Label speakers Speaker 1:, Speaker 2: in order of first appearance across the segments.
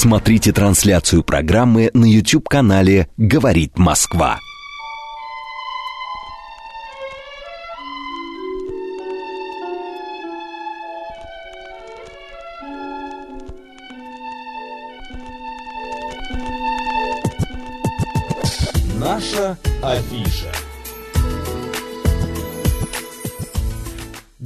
Speaker 1: Смотрите трансляцию программы на YouTube-канале «Говорит Москва».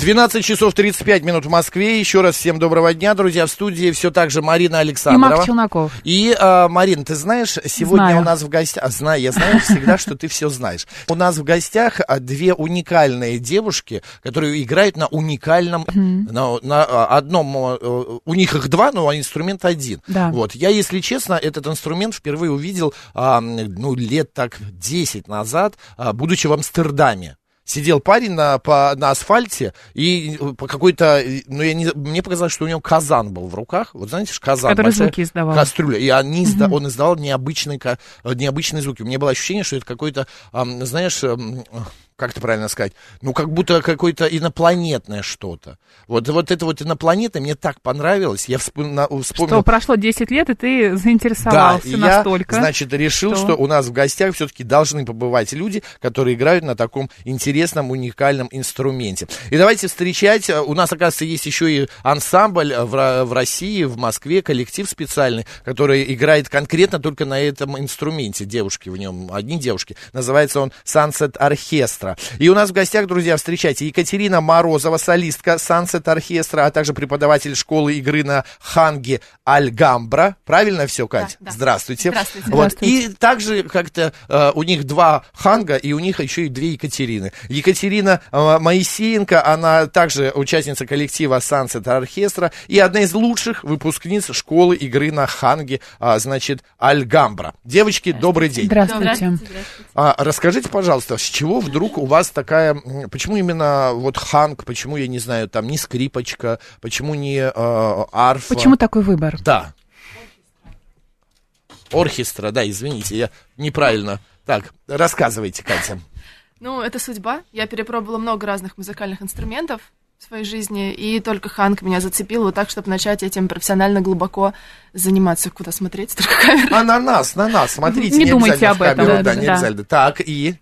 Speaker 2: 12 часов 35 минут в Москве. Еще раз всем доброго дня, друзья. В студии все так же Марина
Speaker 3: И
Speaker 2: Александрова.
Speaker 3: Марк Челноков.
Speaker 2: И, а, Марин, ты знаешь, сегодня
Speaker 3: Знаю.
Speaker 2: у нас в гостях... А, знаю, я знаю всегда, что ты все знаешь. У нас в гостях а, две уникальные девушки, которые играют на уникальном... На, на, одном... а, У них их два, но инструмент один.
Speaker 3: Да.
Speaker 2: Вот. Я, если честно, этот инструмент впервые увидел, ну, лет так 10 назад, будучи в Амстердаме. Сидел парень на, по, на асфальте, и по какой-то, ну, я не, мне показалось, что у него казан был в руках. Вот знаете, казан.
Speaker 3: Который
Speaker 2: большая
Speaker 3: звуки издавал.
Speaker 2: Кастрюля. И они изда- он издавал необычные, необычные звуки. У меня было ощущение, что это какой-то, знаешь, ам, как это правильно сказать, ну, как будто какое-то инопланетное что-то. Вот, вот это вот инопланетное мне так понравилось. Я вспомнил...
Speaker 3: Что прошло 10 лет, и ты
Speaker 2: Да,
Speaker 3: заинтересовался
Speaker 2: я,
Speaker 3: настолько.
Speaker 2: значит, решил,
Speaker 3: что-
Speaker 2: что у нас в гостях все-таки должны побывать люди, которые играют на таком интересном, уникальном инструменте. И давайте встречать. э, У нас, оказывается, есть еще и ансамбль в, в России, в Москве, коллектив специальный, который играет конкретно только на этом инструменте. Девушки в нем, одни девушки. Называется он Sunset Оркестра. И у нас в гостях, друзья, встречайте Екатерина Морозова, солистка Sunset Оркестра, а также преподаватель школы игры на ханге Альгамбра. Правильно все, Кать?
Speaker 4: да.
Speaker 2: Здравствуйте.
Speaker 4: Здравствуйте.
Speaker 2: Вот.
Speaker 3: Здравствуйте.
Speaker 2: И также как-то э, у них два ханга, и у них еще и две Екатерины. Екатерина э, Моисеенко, она также участница коллектива Sunset Оркестра и одна из лучших выпускниц школы игры на ханге, а, значит, Альгамбра. Девочки, добрый день.
Speaker 3: Здравствуйте.
Speaker 2: А, расскажите, пожалуйста, с чего вдруг у вас такая, почему именно вот ханг, почему, я не знаю, там не скрипочка, почему не э, арфа?
Speaker 3: Почему такой выбор?
Speaker 2: Да. Оркестра, да, извините, я неправильно. Так, рассказывайте, Катя.
Speaker 4: Ну, это судьба. Я перепробовала много разных музыкальных инструментов в своей жизни, и только ханг меня зацепил вот так, чтобы начать этим профессионально глубоко заниматься. Куда смотреть? Только камера.
Speaker 2: А на нас, на нас, смотрите.
Speaker 3: Не думайте
Speaker 2: обязательно
Speaker 3: об
Speaker 2: камеру,
Speaker 3: этом.
Speaker 2: Да,
Speaker 3: Да,
Speaker 2: не
Speaker 3: да.
Speaker 2: обязательно. Так, и...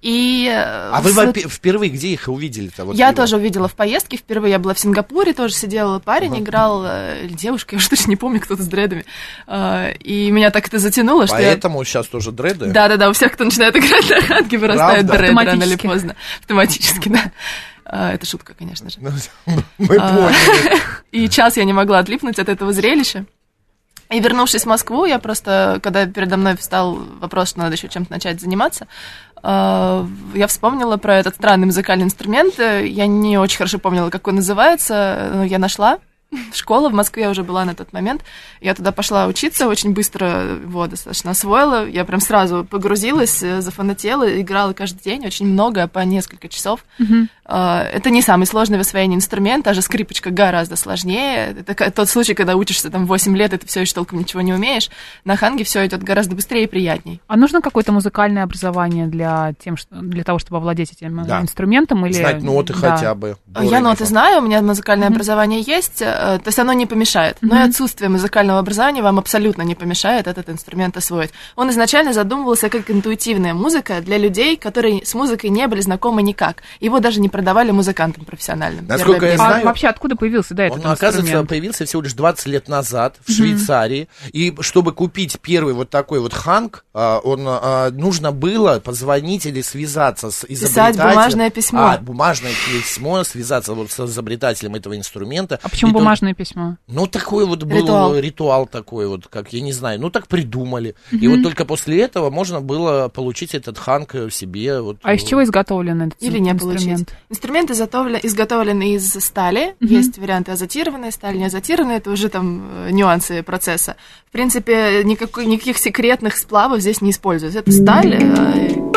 Speaker 4: И... э,
Speaker 2: А вы
Speaker 4: в-
Speaker 2: впервые где их увидели-то? Вот
Speaker 4: Я
Speaker 2: его?
Speaker 4: тоже увидела в поездке. Впервые я была в Сингапуре, тоже сидела парень, играл, э, или девушка, я уже точно не помню, кто-то с дредами. Э, И меня так это затянуло, что я
Speaker 2: Поэтому сейчас тоже дреды?
Speaker 4: Да, да, да, у всех, кто начинает играть на ханге, вырастает
Speaker 2: Правда?
Speaker 4: дред рано или поздно. Автоматически, да. Это шутка, конечно же.
Speaker 2: Ну, Мы
Speaker 4: А.
Speaker 2: поняли.
Speaker 4: И час я не могла отлипнуть от этого зрелища. И вернувшись в Москву, я просто, когда передо мной встал вопрос, что надо еще чем-то начать заниматься, я вспомнила про этот странный музыкальный инструмент. Я не очень хорошо помнила, как он называется, но я нашла. Школа в Москве уже была на тот момент. Я туда пошла учиться, очень быстро его достаточно освоила. Я прям сразу погрузилась, э, зафанатела, играла каждый день, очень много, по несколько часов. А, Это не самый сложный в освоении инструмент, даже скрипочка гораздо сложнее. Это тот случай, когда учишься там 8 лет, и ты все еще толком ничего не умеешь. На ханге все идет гораздо быстрее и приятней.
Speaker 3: А нужно какое-то музыкальное образование для, тем, что, для того, чтобы овладеть этим э,
Speaker 2: Да.
Speaker 3: инструментом? Или...
Speaker 2: Знать ноты
Speaker 3: Да.
Speaker 2: хотя бы.
Speaker 4: Я ноты знаю, у меня музыкальное образование есть, то есть оно не помешает. Но и отсутствие музыкального образования вам абсолютно не помешает этот инструмент освоить. Он изначально задумывался как интуитивная музыка для людей, которые с музыкой не были знакомы никак. Его даже не продавали музыкантам профессиональным.
Speaker 2: Насколько я
Speaker 4: время.
Speaker 3: А
Speaker 2: знаю-
Speaker 3: вообще откуда появился, да, этот
Speaker 2: Он, оказывается,
Speaker 3: инструмент?
Speaker 2: появился всего лишь 20 лет назад в Швейцарии. И чтобы купить первый вот такой вот ханг, а, он, а, нужно было позвонить или связаться с изобретателем.
Speaker 4: бумажное письмо.
Speaker 2: А, бумажное письмо, связаться вот с изобретателем этого инструмента.
Speaker 3: А почему
Speaker 2: то-
Speaker 3: бумажное письмо?
Speaker 2: Ну, такой вот был
Speaker 4: Ритуал.
Speaker 2: ритуал. такой вот, как, я не знаю, ну, так придумали. И вот только после этого можно было получить этот ханг себе. Вот,
Speaker 3: А из
Speaker 2: э,
Speaker 3: чего изготовлен этот
Speaker 4: Или не получить.
Speaker 3: инструмент?
Speaker 4: Инструмент изготовлен, изготовлен из стали. Есть варианты азотированной стали, не азотированной. Это уже там э, нюансы процесса. В принципе, никакой, никаких секретных сплавов здесь не используется. Это сталь.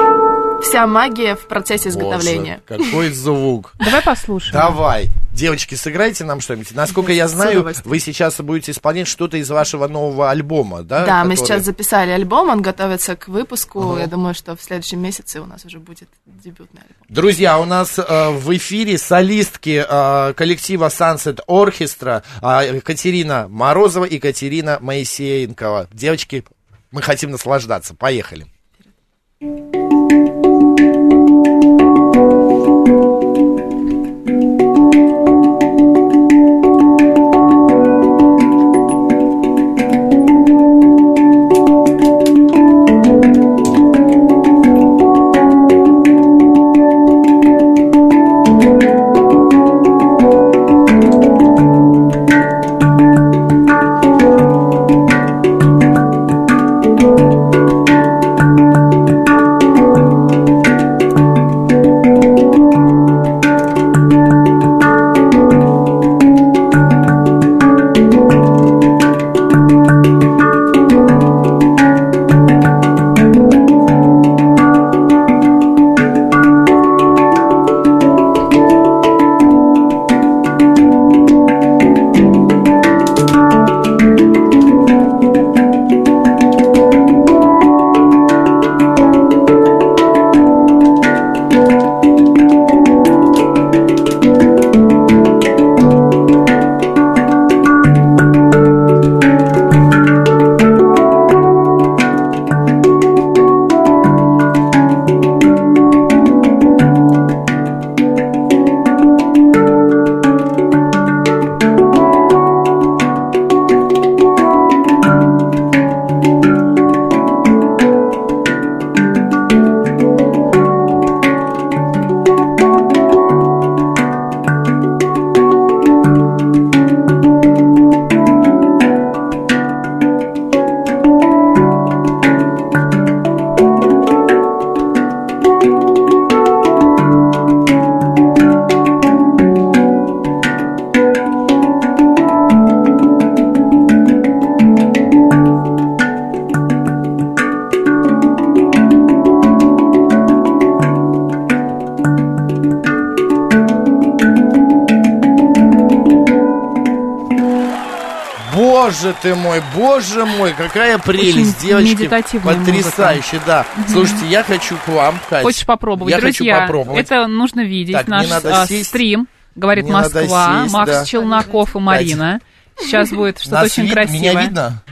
Speaker 4: Вся магия в процессе изготовления.
Speaker 2: Боже, какой звук.
Speaker 3: Давай послушаем.
Speaker 2: Давай. Девочки, сыграйте нам что-нибудь. Насколько я знаю, вы сейчас будете исполнять что-то из вашего нового альбома, да?
Speaker 4: Да, мы
Speaker 2: который-
Speaker 4: сейчас записали альбом, он готовится к выпуску. Я думаю, что в следующем месяце у нас уже будет дебютный альбом.
Speaker 2: Друзья, у нас э, в эфире солистки э, коллектива Sunset Orchestra э, Екатерина Морозова и Екатерина Моисеенкова. Девочки, мы хотим наслаждаться. Поехали. Thank you. Боже ты мой, боже мой, какая прелесть,
Speaker 3: Очень
Speaker 2: девочки. Потрясающе, да. Слушайте, я хочу к вам, Кать.
Speaker 3: Хочешь попробовать?
Speaker 2: Я
Speaker 3: Друзья,
Speaker 2: хочу попробовать.
Speaker 3: это нужно видеть.
Speaker 2: Так,
Speaker 3: Наш а, стрим, говорит
Speaker 2: Мне
Speaker 3: Москва,
Speaker 2: сесть,
Speaker 3: Макс
Speaker 2: да.
Speaker 3: Челноков и Марина. Сейчас будет что-то очень
Speaker 2: вид-
Speaker 3: красивое.
Speaker 2: Меня видно?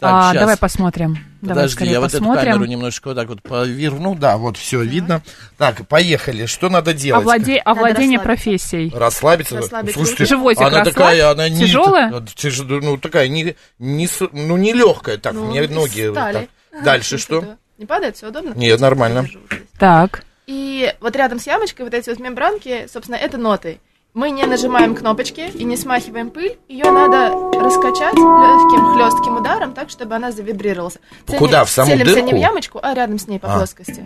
Speaker 2: Так,
Speaker 3: А, давай посмотрим.
Speaker 2: Подожди, я вот эту
Speaker 3: посмотрим.
Speaker 2: камеру немножечко вот так вот поверну. Да, вот все видно. Так, поехали. Что надо делать?
Speaker 3: Овладе- Овладение
Speaker 4: расслабиться.
Speaker 3: профессией.
Speaker 2: Расслабиться.
Speaker 4: Расслабить
Speaker 2: Слушайте.
Speaker 3: Животик
Speaker 2: она
Speaker 3: расслабь.
Speaker 2: такая, она не
Speaker 3: Тяжелая?
Speaker 2: тяж- ну такая не, не ну не легкая. Так,
Speaker 4: Ну,
Speaker 2: мне
Speaker 4: из
Speaker 2: ноги. вот так. Дальше что?
Speaker 4: Не падает, все удобно?
Speaker 2: Нет, нормально.
Speaker 3: Так.
Speaker 4: И вот рядом с ямочкой вот эти вот мембранки, собственно, это ноты. Мы не нажимаем кнопочки и не смахиваем пыль. Ее надо раскачать легким хлестким ударом, так, чтобы она завибрировалась.
Speaker 2: Куда? В саму
Speaker 4: Целимся
Speaker 2: дырку?
Speaker 4: не в ямочку, а рядом с ней по
Speaker 2: А.
Speaker 4: плоскости.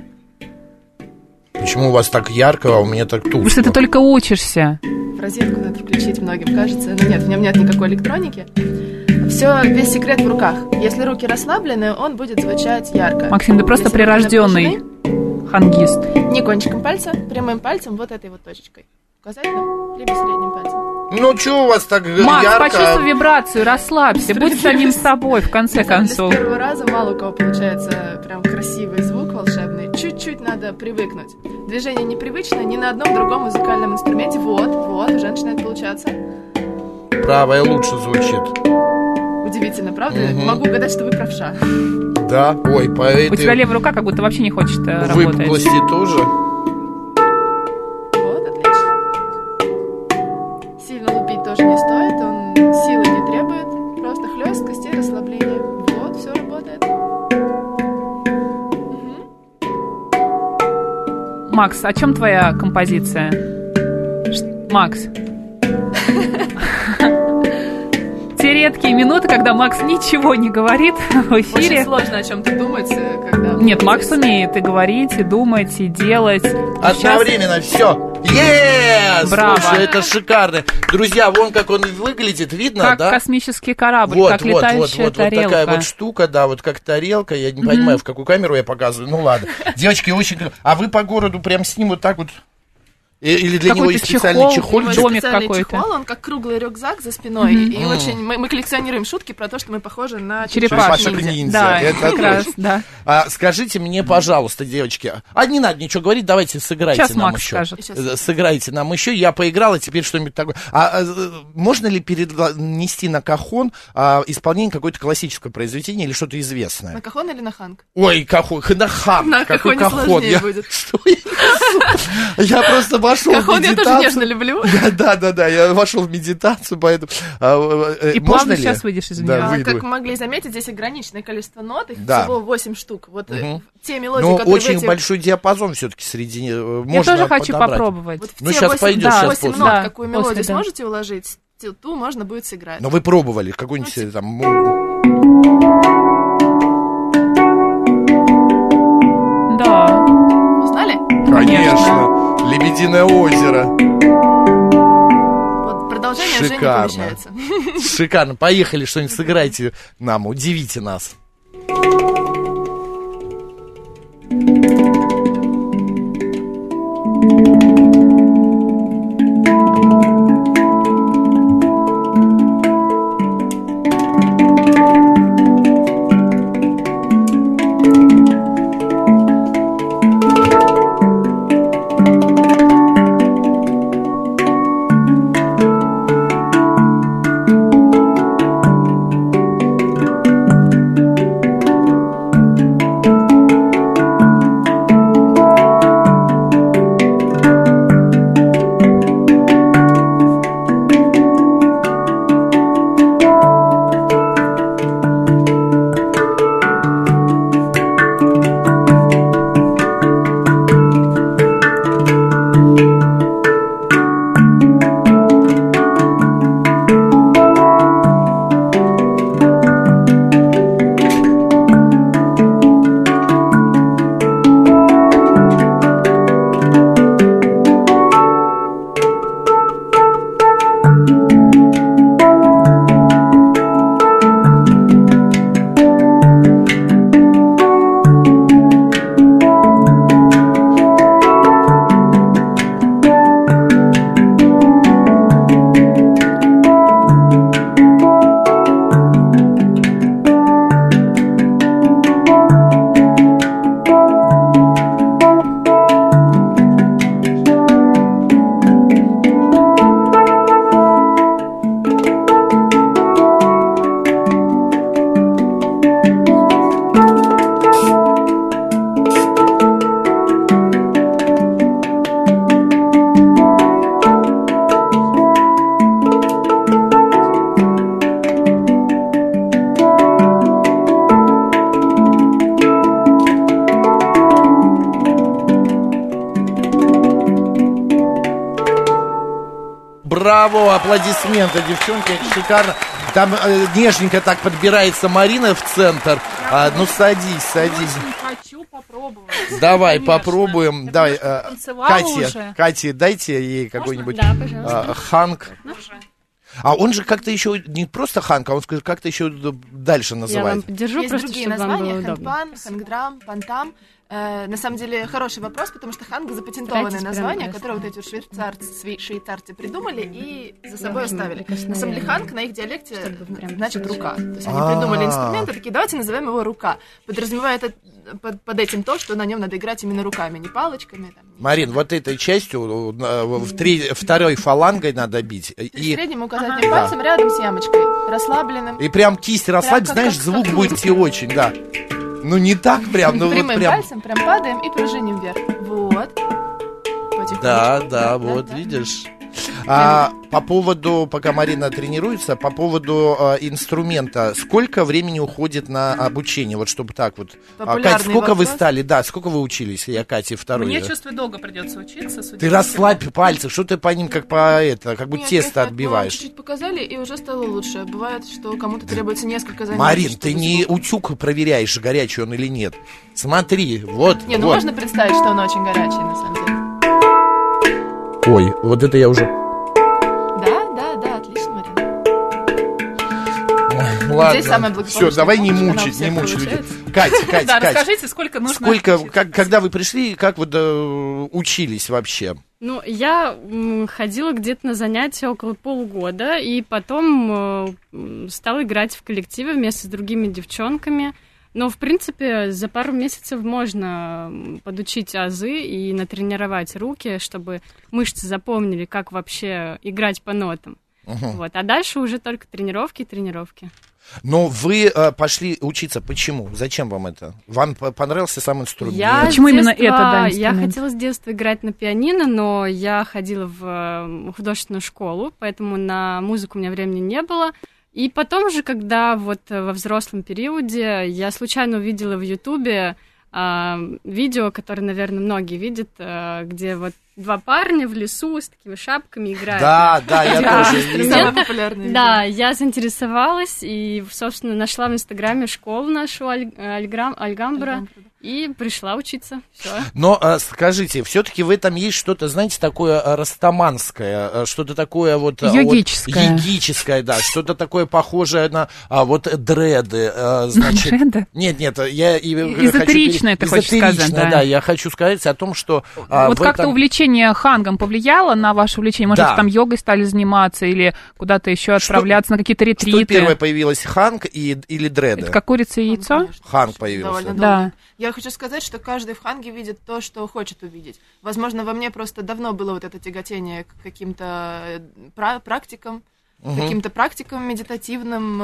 Speaker 2: Почему у вас так ярко, а у меня так тускло?
Speaker 3: Потому что ты только учишься.
Speaker 4: В розетку надо включить, многим кажется. Но нет, в нем нет никакой электроники. Все, весь секрет в руках. Если руки расслаблены, он будет звучать ярко.
Speaker 3: Максим, ты просто
Speaker 4: Если
Speaker 3: прирожденный
Speaker 4: напряжены,
Speaker 3: хангист.
Speaker 4: Не кончиком пальца, прямым пальцем, вот этой вот точечкой. Указательным, либо средним пальцем.
Speaker 2: Ну, что у вас так
Speaker 3: Макс,
Speaker 2: ярко?
Speaker 3: почувствуй вибрацию, расслабься, будь самим собой, в конце концов.
Speaker 4: С первого раза мало у кого получается прям красивый звук волшебный. Чуть-чуть надо привыкнуть. Движение непривычно ни на одном другом музыкальном инструменте. Вот, вот, уже начинает получаться.
Speaker 2: Правая лучше звучит.
Speaker 4: Удивительно, правда?
Speaker 2: Мгм.
Speaker 4: Могу гадать, что вы правша.
Speaker 2: Да, ой, по этой
Speaker 3: У тебя левая рука как будто вообще не хочет э, работать.
Speaker 2: выпуклости тоже.
Speaker 3: Макс, о чем твоя композиция? Ш- Макс. Те редкие минуты, когда Макс ничего не говорит в
Speaker 4: Очень
Speaker 3: эфире.
Speaker 4: сложно о чем-то думать, э, когда...
Speaker 3: Нет, Макс умеет и говорить, и думать, и делать. Сейчас
Speaker 2: Одновременно все. Yes!
Speaker 3: Браво.
Speaker 2: Слушай, это шикарно. Друзья, вон как он выглядит, видно,
Speaker 3: Как
Speaker 2: да?
Speaker 3: космический корабль,
Speaker 2: Вот,
Speaker 3: как
Speaker 2: вот, вот,
Speaker 3: летающая
Speaker 2: вот, вот
Speaker 3: тарелка.
Speaker 2: такая вот штука, да, вот как тарелка. Я не понимаю, в какую камеру я показываю. Ну ладно. Девочки, очень... А вы по городу прям с ним вот так вот... И- Или для него
Speaker 3: Какой-то
Speaker 2: есть специальный
Speaker 3: чехол,
Speaker 2: чехол?
Speaker 4: Его
Speaker 3: домик
Speaker 4: специальный
Speaker 3: какой-то.
Speaker 4: чехол, он как круглый рюкзак за спиной. И очень мы, мы коллекционируем шутки про то, что мы похожи на
Speaker 3: Черепашек
Speaker 4: ниндзя.
Speaker 2: ниндзя.
Speaker 3: Да,
Speaker 2: это
Speaker 3: как раз, да.
Speaker 2: А, скажите мне, пожалуйста, девочки, а не надо ничего говорить, давайте сыграйте
Speaker 3: Сейчас
Speaker 2: нам
Speaker 3: Макс
Speaker 2: еще.
Speaker 3: скажет.
Speaker 4: Сейчас.
Speaker 2: Э, Сыграйте нам еще. Я поиграл, а теперь что-нибудь такое. А, а, можно ли перенести на кахон а, исполнение какое-то классическое произведение или что-то
Speaker 4: На
Speaker 2: известное?
Speaker 4: кахон или на ханг?
Speaker 2: Ой, кахон, на хан.
Speaker 4: На
Speaker 2: Какой
Speaker 4: кахоне
Speaker 2: кахон?
Speaker 4: сложнее
Speaker 2: Я,
Speaker 4: будет.
Speaker 2: Я просто вошел в
Speaker 4: Кахон я тоже
Speaker 2: медитацию.
Speaker 4: нежно люблю.
Speaker 2: Да, да, да, да, я вошел в медитацию, поэтому... а, э,
Speaker 3: И
Speaker 2: можно
Speaker 3: плавно
Speaker 2: ли?
Speaker 3: сейчас выйдешь из
Speaker 2: Да,
Speaker 3: нее.
Speaker 4: А,
Speaker 2: выйду.
Speaker 4: как могли заметить, здесь ограниченное количество нот, их
Speaker 2: Да.
Speaker 4: всего 8 штук. Вот э,
Speaker 2: Мгм.
Speaker 4: те мелодии,
Speaker 2: Но
Speaker 4: которые в
Speaker 2: очень
Speaker 4: этих-
Speaker 2: большой диапазон все-таки среди... э,
Speaker 3: Я
Speaker 2: можно
Speaker 3: тоже хочу
Speaker 2: подобрать.
Speaker 3: попробовать.
Speaker 4: Вот
Speaker 2: Ну,
Speaker 4: те
Speaker 2: щас
Speaker 4: 8,
Speaker 2: пойдешь,
Speaker 4: да,
Speaker 2: щас
Speaker 4: 8
Speaker 2: после.
Speaker 4: нот,
Speaker 3: Да,
Speaker 4: какую
Speaker 3: после,
Speaker 4: мелодию
Speaker 3: да.
Speaker 4: сможете уложить, ту- можно будет сыграть.
Speaker 2: Но вы пробовали какой-нибудь э, там...
Speaker 3: Да.
Speaker 4: Узнали?
Speaker 2: Конечно. Лебединое озеро.
Speaker 4: Вот продолжение уже не
Speaker 2: Шикарно.
Speaker 4: помещается.
Speaker 2: Шикарно. Поехали, что-нибудь сыграйте нам, удивите нас. Браво, аплодисменты, девчонки, это шикарно. Там э, нежненько так подбирается Марина в центр. А, ну садись, садись.
Speaker 3: хочу попробовать.
Speaker 2: Давай
Speaker 3: Конечно.
Speaker 2: попробуем.
Speaker 3: Я
Speaker 2: Давай, э, Катя,
Speaker 3: уже.
Speaker 2: Катя, дайте ей какой-нибудь
Speaker 5: Да, пожалуйста.
Speaker 2: э, ханг. А он же как-то еще не просто ханг, а он скажет, как-то еще дальше
Speaker 5: Я вам
Speaker 2: называется.
Speaker 5: поддержу
Speaker 4: Есть
Speaker 5: просто,
Speaker 4: другие
Speaker 5: чтобы вам
Speaker 4: названия,
Speaker 5: было удобно.
Speaker 4: хангдрам, пантам. Э, на самом деле хороший вопрос, потому что ханг запатентованное название, которое вот эти вот швейцарцы, швейцарцы придумали и за собой оставили. На самом деле ханг на их диалекте значит рука. То есть они
Speaker 2: А.
Speaker 4: придумали инструмент и такие, давайте назовем его рука. Подразумевая это под, под этим то, что на нем надо играть именно руками, не палочками. Там,
Speaker 2: Марин, вот этой частью, в три- второй фалангой надо бить. И,
Speaker 4: Средним указательным пальцем рядом с ямочкой, расслабленным.
Speaker 2: и прям кисть расслабь,
Speaker 4: как-
Speaker 2: знаешь,
Speaker 4: как-
Speaker 2: звук
Speaker 4: как
Speaker 2: будет идти очень, да. Ну не так прям, ну вот прям.
Speaker 4: пальцем прям падаем и пружиним вверх. Вот. Потихонечку.
Speaker 2: Да, да, вот, видишь. А, по поводу, пока Марина тренируется, по поводу а, инструмента, сколько времени уходит на обучение, вот чтобы так вот. А, Кать, сколько вы
Speaker 4: вопрос.
Speaker 2: стали, да, сколько вы учились, я Кате второй.
Speaker 3: Мне,
Speaker 2: да.
Speaker 3: чувствую, долго придется учиться. судя
Speaker 2: Ты расслабь пальцы, что ты по ним как по это, как бы
Speaker 4: Нет,
Speaker 2: тесто
Speaker 4: мы
Speaker 2: отбиваешь.
Speaker 4: Чуть-чуть показали, и уже стало лучше. Бывает, что кому-то требуется несколько занятий.
Speaker 2: Марин, ты не утюг проверяешь, горячий он или нет. Смотри, вот,
Speaker 4: Не, ну
Speaker 2: вот.
Speaker 4: можно представить, что он очень горячий, на самом деле.
Speaker 2: Ой, вот это я уже...
Speaker 4: Да, да, да, отлично, Марина.
Speaker 2: Ой, ладно.
Speaker 4: самая благополучная
Speaker 2: Все, давай не мучить, не мучить людей. Катя, Катя,
Speaker 3: Да,
Speaker 2: Катя.
Speaker 3: расскажите, сколько нужно...
Speaker 2: Сколько, как, когда вы пришли, как вы да, учились вообще?
Speaker 5: Ну, я ходила где-то на занятия около полугода, и потом э, стала играть в коллективе вместе с другими девчонками. Но, в принципе, за пару месяцев можно подучить азы и натренировать руки, чтобы мышцы запомнили, как вообще играть по нотам. Вот. А дальше уже только тренировки и тренировки.
Speaker 2: Но вы э, пошли учиться. Почему? Зачем вам это? Вам по- понравился сам инструмент?
Speaker 5: Я
Speaker 3: Почему
Speaker 5: с
Speaker 3: именно
Speaker 5: детства-
Speaker 3: это, да,
Speaker 5: Я хотела с детства играть на пианино, но я ходила в э, художественную школу, поэтому на музыку у меня времени не было. И потом уже, когда вот э, во взрослом периоде я случайно увидела в Ютубе а, видео, которое, наверное, многие видят, а, где вот два парня в лесу с такими шапками играют.
Speaker 2: Да, да, я тоже.
Speaker 4: Самое популярное
Speaker 5: Да, я заинтересовалась и, собственно, нашла в Инстаграме школу нашу Альгамбра и пришла учиться. Все.
Speaker 2: Но э, скажите, все-таки в этом есть что-то, знаете, такое э, растаманское, э, что-то такое вот...
Speaker 3: Йогическое.
Speaker 2: вот йогическое, да, что-то такое похожее на а, вот дреды, значит...
Speaker 3: Дреды?
Speaker 2: Нет, нет, я... и, хочу
Speaker 3: Эзотеричное
Speaker 2: пере-
Speaker 3: ты хочешь сказать,
Speaker 2: эзотеричное,
Speaker 3: да.
Speaker 2: да, я хочу сказать о том, что... а,
Speaker 3: вот как-то
Speaker 2: этом-
Speaker 3: увлечение хангом повлияло на ваше увлечение? Может,
Speaker 2: Да.
Speaker 3: там йогой стали заниматься или куда-то еще
Speaker 2: Что-
Speaker 3: отправляться на какие-то
Speaker 2: Что
Speaker 3: ретриты?
Speaker 2: первое появилось, ханг и, или дреды?
Speaker 3: Это как курица и яйцо?
Speaker 4: конечно,
Speaker 2: Ханг появился.
Speaker 4: довольно
Speaker 3: Да.
Speaker 4: долго. Я хочу сказать, что каждый в Ханге видит то, что хочет увидеть. Возможно, во мне просто давно было вот это тяготение к каким-то э, пра- практикам, каким-то практикам медитативным,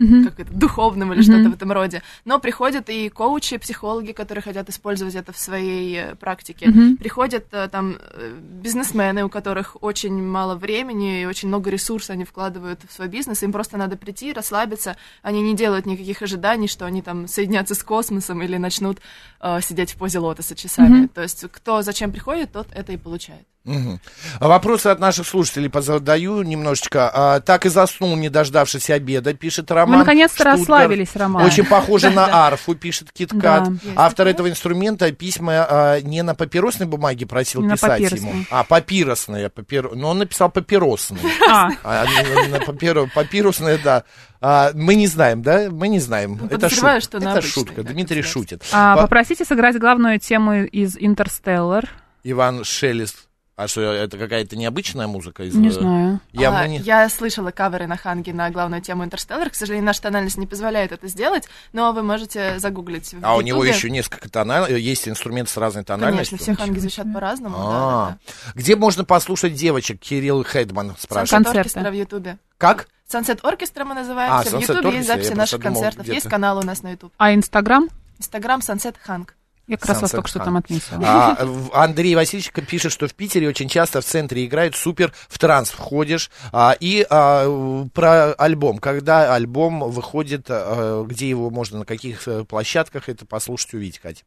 Speaker 3: Мгм.
Speaker 4: как это, духовным или что-то в этом роде. Но приходят и коучи, психологи, которые хотят использовать это в своей э, практике.
Speaker 3: Мгм.
Speaker 4: Приходят э, там э, бизнесмены, у которых очень мало времени и очень много ресурсов они вкладывают в свой бизнес. Им просто надо прийти, расслабиться. Они не делают никаких ожиданий, что они там соединятся с космосом или начнут э, сидеть в позе лотоса часами.
Speaker 3: Мгм.
Speaker 4: То есть кто зачем приходит, тот это и получает.
Speaker 2: А Вопросы от наших слушателей позадаю немножечко. А, так и заснул, не дождавшись обеда, пишет Роман.
Speaker 3: Вы наконец-то
Speaker 2: Штутгарт.
Speaker 3: расслабились, Роман.
Speaker 2: Очень похоже на арфу, пишет Киткат. Автор этого инструмента письма а, не на папиросной бумаге просил писать ему, а папиросная. Папир... Но он написал папиросный.
Speaker 3: А,
Speaker 2: на- на папиро- папирусная, да. А, мы не знаем, да? Мы не знаем. Это
Speaker 4: подозреваю,
Speaker 2: шутка.
Speaker 4: что
Speaker 2: Это шутка. Дмитрий
Speaker 4: это
Speaker 2: шутит.
Speaker 3: а,
Speaker 2: По-
Speaker 3: попросите сыграть главную тему из «Интерстеллар».
Speaker 2: Иван Шелест. А что, это какая-то необычная музыка? Из,
Speaker 3: Не
Speaker 2: э,
Speaker 3: знаю.
Speaker 2: Я,
Speaker 4: А,
Speaker 2: не-
Speaker 4: я слышала каверы на Ханге на главную тему Интерстеллар. К сожалению, наша тональность не позволяет это сделать, но вы можете загуглить в
Speaker 2: А у него еще несколько тональностей, есть инструменты с разной тональностью.
Speaker 4: Конечно, все ханги звучат по-разному. да,
Speaker 2: А,
Speaker 4: да, да.
Speaker 2: Где можно послушать девочек? Кирилл Хедман спрашивает.
Speaker 3: Концерты.
Speaker 4: Оркестра в Ютубе.
Speaker 2: Как?
Speaker 4: Sunset Оркестра мы называемся.
Speaker 2: А,
Speaker 4: в Ютубе есть записи наших
Speaker 2: думал,
Speaker 4: концертов. Есть канал у нас на Ютуб.
Speaker 3: А Инстаграм?
Speaker 4: Инстаграм Sunset Ханг.
Speaker 3: Я как раз вас только что там отметила.
Speaker 2: А, Андрей Васильевич пишет, что в Питере очень часто в центре играют супер, в транс входишь. А, и а, про альбом. Когда альбом выходит, а, где его можно, на каких э, площадках это послушать, увидеть, Катя?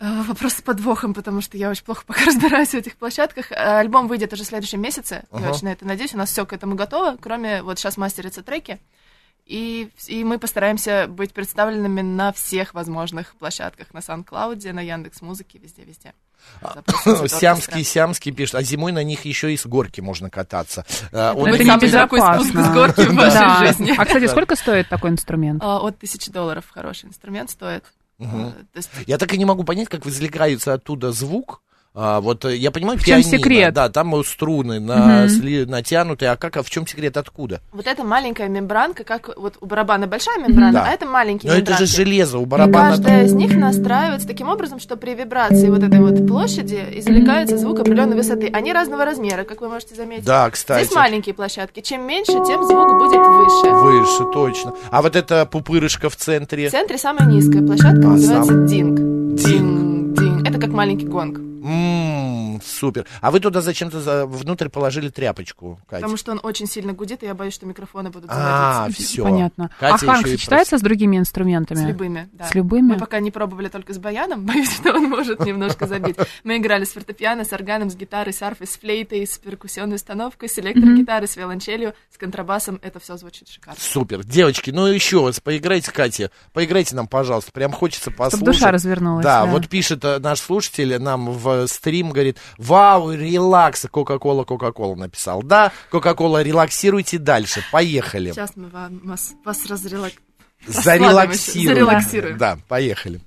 Speaker 4: Э, Вопрос с подвохом, потому что я очень плохо пока разбираюсь в этих площадках. Э, Альбом выйдет уже в следующем месяце.
Speaker 2: Ага.
Speaker 4: Я очень на это надеюсь. У нас все к этому готово, кроме вот сейчас мастерятся треки. И, и мы постараемся быть представленными на всех возможных площадках. На SoundCloud, на Яндекс Музыке, везде-везде. Запросите
Speaker 2: Сямский,
Speaker 4: оркестра.
Speaker 2: Сямский пишет, а зимой на них еще и с горки можно кататься. А,
Speaker 4: Это
Speaker 2: он-
Speaker 3: это
Speaker 4: спуск
Speaker 3: небезопасно.
Speaker 4: с горки в вашей жизни.
Speaker 3: А, кстати, сколько стоит такой инструмент?
Speaker 4: А, От тысячи долларов хороший инструмент стоит. А, то есть
Speaker 2: Я так и не могу понять, как извлекается оттуда звук. А, вот э, я понимаю,
Speaker 3: В чем
Speaker 2: пианино,
Speaker 3: секрет?
Speaker 2: Да, там струны на,
Speaker 3: Мгм.
Speaker 2: сли- натянутые. А как, а в чем секрет, откуда?
Speaker 4: Вот эта маленькая мембранка, как вот у барабана большая мембрана,
Speaker 2: Да.
Speaker 4: а это маленькие
Speaker 2: Но это же
Speaker 4: мембранки.
Speaker 2: железо у барабана.
Speaker 4: каждая из них настраивается таким образом, что при вибрации вот этой вот площади извлекается звук определенной высоты. Они разного размера, как вы можете заметить.
Speaker 2: Да, кстати.
Speaker 4: Здесь маленькие площадки. Чем меньше, тем звук будет выше.
Speaker 2: Выше, точно. А вот эта пупырышка в
Speaker 4: В
Speaker 2: центре.
Speaker 4: центре самая низкая площадка
Speaker 2: А,
Speaker 4: называется
Speaker 2: сам-
Speaker 4: динг.
Speaker 2: Динг.
Speaker 4: Динг. Это как маленький гонг.
Speaker 2: М, супер. А вы туда зачем-то за- внутрь положили тряпочку, Катя?
Speaker 4: Потому что он очень сильно гудит, и я боюсь, что микрофоны будут
Speaker 2: А, все.
Speaker 3: Понятно.
Speaker 2: Катя
Speaker 3: а ханг сочетается с другими инструментами?
Speaker 4: С любыми, да.
Speaker 3: С любыми?
Speaker 4: Мы пока не пробовали только с баяном, боюсь, что он может немножко забить. Мы играли с фортепиано, с органом, с гитарой, с арфой, с флейтой, с перкуссионной установкой, с электрогитарой, с виолончелью, с контрабасом. Это все звучит шикарно.
Speaker 2: Супер. Девочки, ну еще раз, поиграйте, Катя. Поиграйте нам, пожалуйста. Прям хочется послушать.
Speaker 3: душа развернулась,
Speaker 2: Да,
Speaker 3: да.
Speaker 2: вот пишет э, наш слушатель нам в стрим, говорит, Вау, релакс, Кока-Кола, Кока-Кола написал. Да, Кока-Кола, релаксируйте дальше. Поехали.
Speaker 4: Сейчас мы вам- вас, вас разрелак...
Speaker 2: Зарелаксируем.
Speaker 4: Зарелаксируем.
Speaker 2: Да, поехали.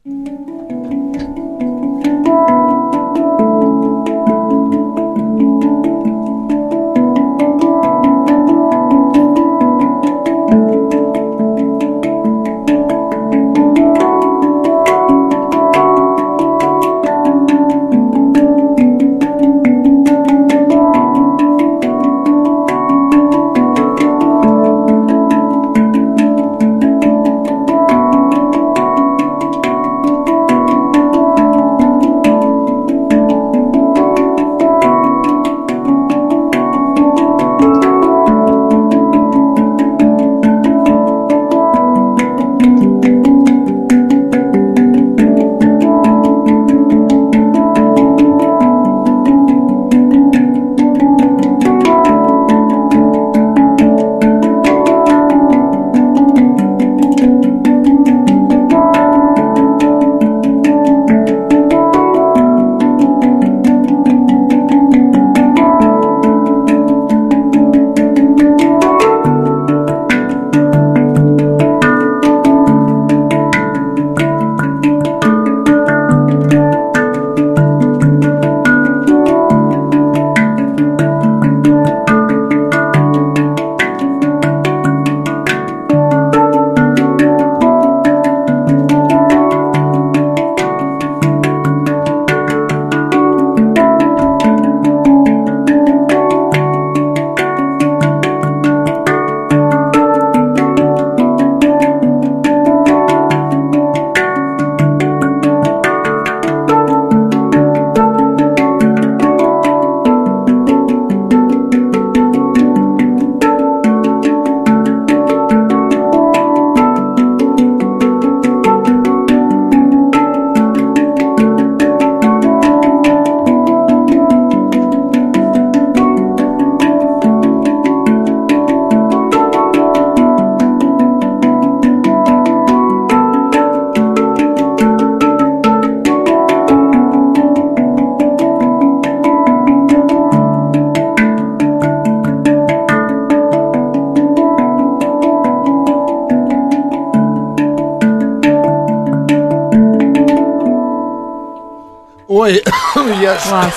Speaker 3: Класс.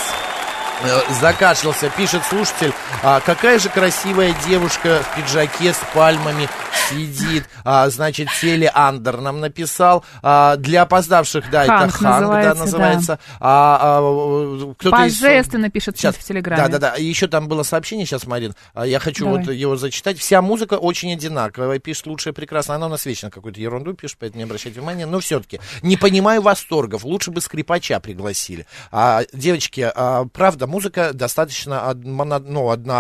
Speaker 2: э, закашлялся, пишет слушатель. А, какая же красивая девушка в пиджаке с пальмами сидит. А, значит, Теле Андер нам написал. А, для опоздавших, да, это
Speaker 3: Ханг
Speaker 2: Ханг, да,
Speaker 3: называется,
Speaker 2: называется. А, а, кто-то из-
Speaker 3: Божественно пишет
Speaker 2: Сейчас,
Speaker 3: в Телеграме.
Speaker 2: Да, да, да. Еще там было сообщение сейчас, Марин. а, Я хочу
Speaker 3: Давай.
Speaker 2: вот его зачитать. Вся музыка очень одинаковая. Пишет лучшая, прекрасно. Она у нас вечно какую-то ерунду пишет, поэтому не обращайте внимания. Но все-таки не понимаю восторгов. Лучше бы скрипача пригласили. А, девочки, а, правда, музыка достаточно од- моно- ну, однообразная.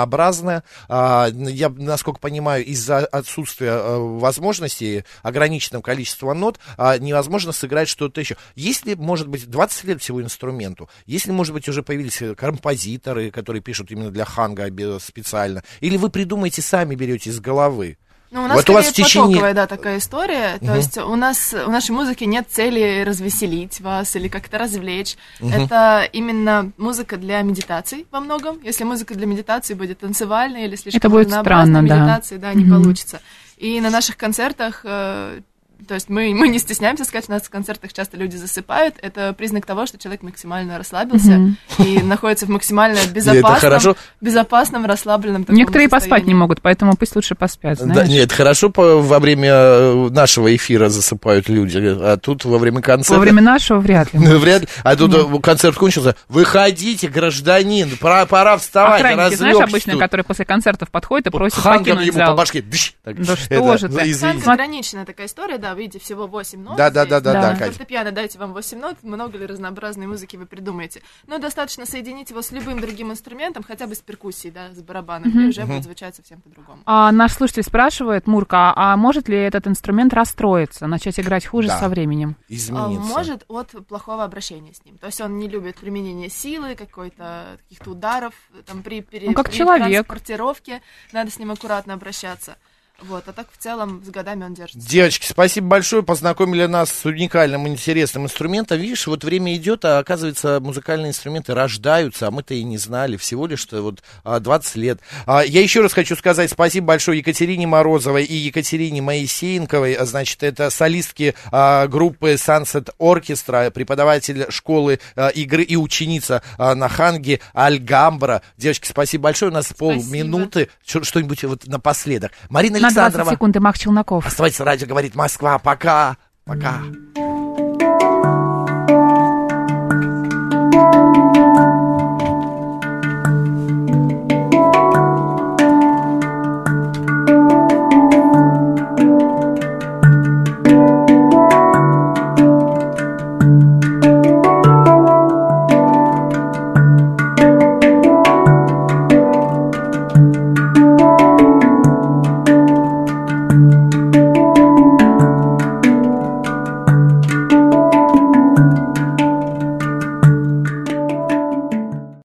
Speaker 2: А, я, насколько понимаю, из-за отсутствия а, возможностей, ограниченного количества нот, а, невозможно сыграть что-то еще. Если, может быть, 20 лет всего инструменту, если, может быть, уже появились э, композиторы, которые пишут именно для ханга обе- специально, или вы придумаете сами, берете из головы.
Speaker 4: Ну, у нас
Speaker 2: Вот у вас в течение-
Speaker 4: потоковая, да, такая история. То есть у нас, у нашей музыки нет цели развеселить вас или как-то развлечь. Это именно музыка для медитаций во многом. Если музыка для медитации будет танцевальной или слишком
Speaker 3: Это будет странно, да.
Speaker 4: медитации, да, не
Speaker 3: Мгм.
Speaker 4: получится. И на наших концертах э, то есть мы, мы не стесняемся сказать, у нас в концертах часто люди засыпают. Это признак того, что человек максимально расслабился и находится в максимально безопасном, безопасном, расслабленном таком
Speaker 3: Некоторые и поспать не могут, поэтому пусть лучше поспят,
Speaker 2: Да,
Speaker 3: знаешь.
Speaker 2: нет, хорошо по- во время э, нашего эфира засыпают люди, а тут во время концерта...
Speaker 3: Во время нашего вряд ли.
Speaker 2: Ну, Вряд ли. А тут э, концерт кончился. Выходите, гражданин, пора, пора вставать,
Speaker 3: Охранники, знаешь, обычно,
Speaker 2: тут.
Speaker 3: которые после концертов подходят и просят
Speaker 2: Ханган
Speaker 3: покинуть
Speaker 2: ему по башке. Так.
Speaker 3: Да что
Speaker 2: Это,
Speaker 3: же
Speaker 2: ну,
Speaker 3: ты.
Speaker 4: ограниченная такая история, да, видите, всего 8 нот.
Speaker 2: Да, да,
Speaker 4: здесь.
Speaker 2: да, да, да.
Speaker 4: Фортепиано, дайте вам 8 нот, много ли разнообразной музыки вы придумаете. Но достаточно соединить его с любым другим инструментом, хотя бы с перкуссией, да, с барабаном, и уже будет звучать совсем по-другому.
Speaker 3: А наш слушатель спрашивает, Мурка, а может ли этот инструмент расстроиться, начать играть хуже
Speaker 2: Да.
Speaker 3: со временем?
Speaker 4: А,
Speaker 2: Измениться.
Speaker 4: Может от плохого обращения с ним. То есть он не любит применение силы, какой-то каких-то ударов, там при, пере-
Speaker 3: Ну, как
Speaker 4: при
Speaker 3: человек.
Speaker 4: транспортировке надо с ним аккуратно обращаться. Вот, а так в целом с годами он держится.
Speaker 2: Девочки, спасибо большое, познакомили нас с уникальным, интересным инструментом. Видишь, вот время идет, а оказывается, музыкальные инструменты рождаются, а мы-то и не знали, всего лишь что вот а, 20 лет. А, Я еще раз хочу сказать спасибо большое Екатерине Морозовой и Екатерине Моисеенковой, А, значит, это солистки а, группы Sunset Orchestra, преподаватель школы а, игры и ученица а, на Ханге Альгамбра. Девочки, спасибо большое, у нас полминуты, Чё- что-нибудь вот напоследок. Марина
Speaker 3: На 20
Speaker 2: Александрова.
Speaker 3: секунд и Мак Челноков.
Speaker 2: Оставайтесь, радио говорит Москва. Пока. Пока.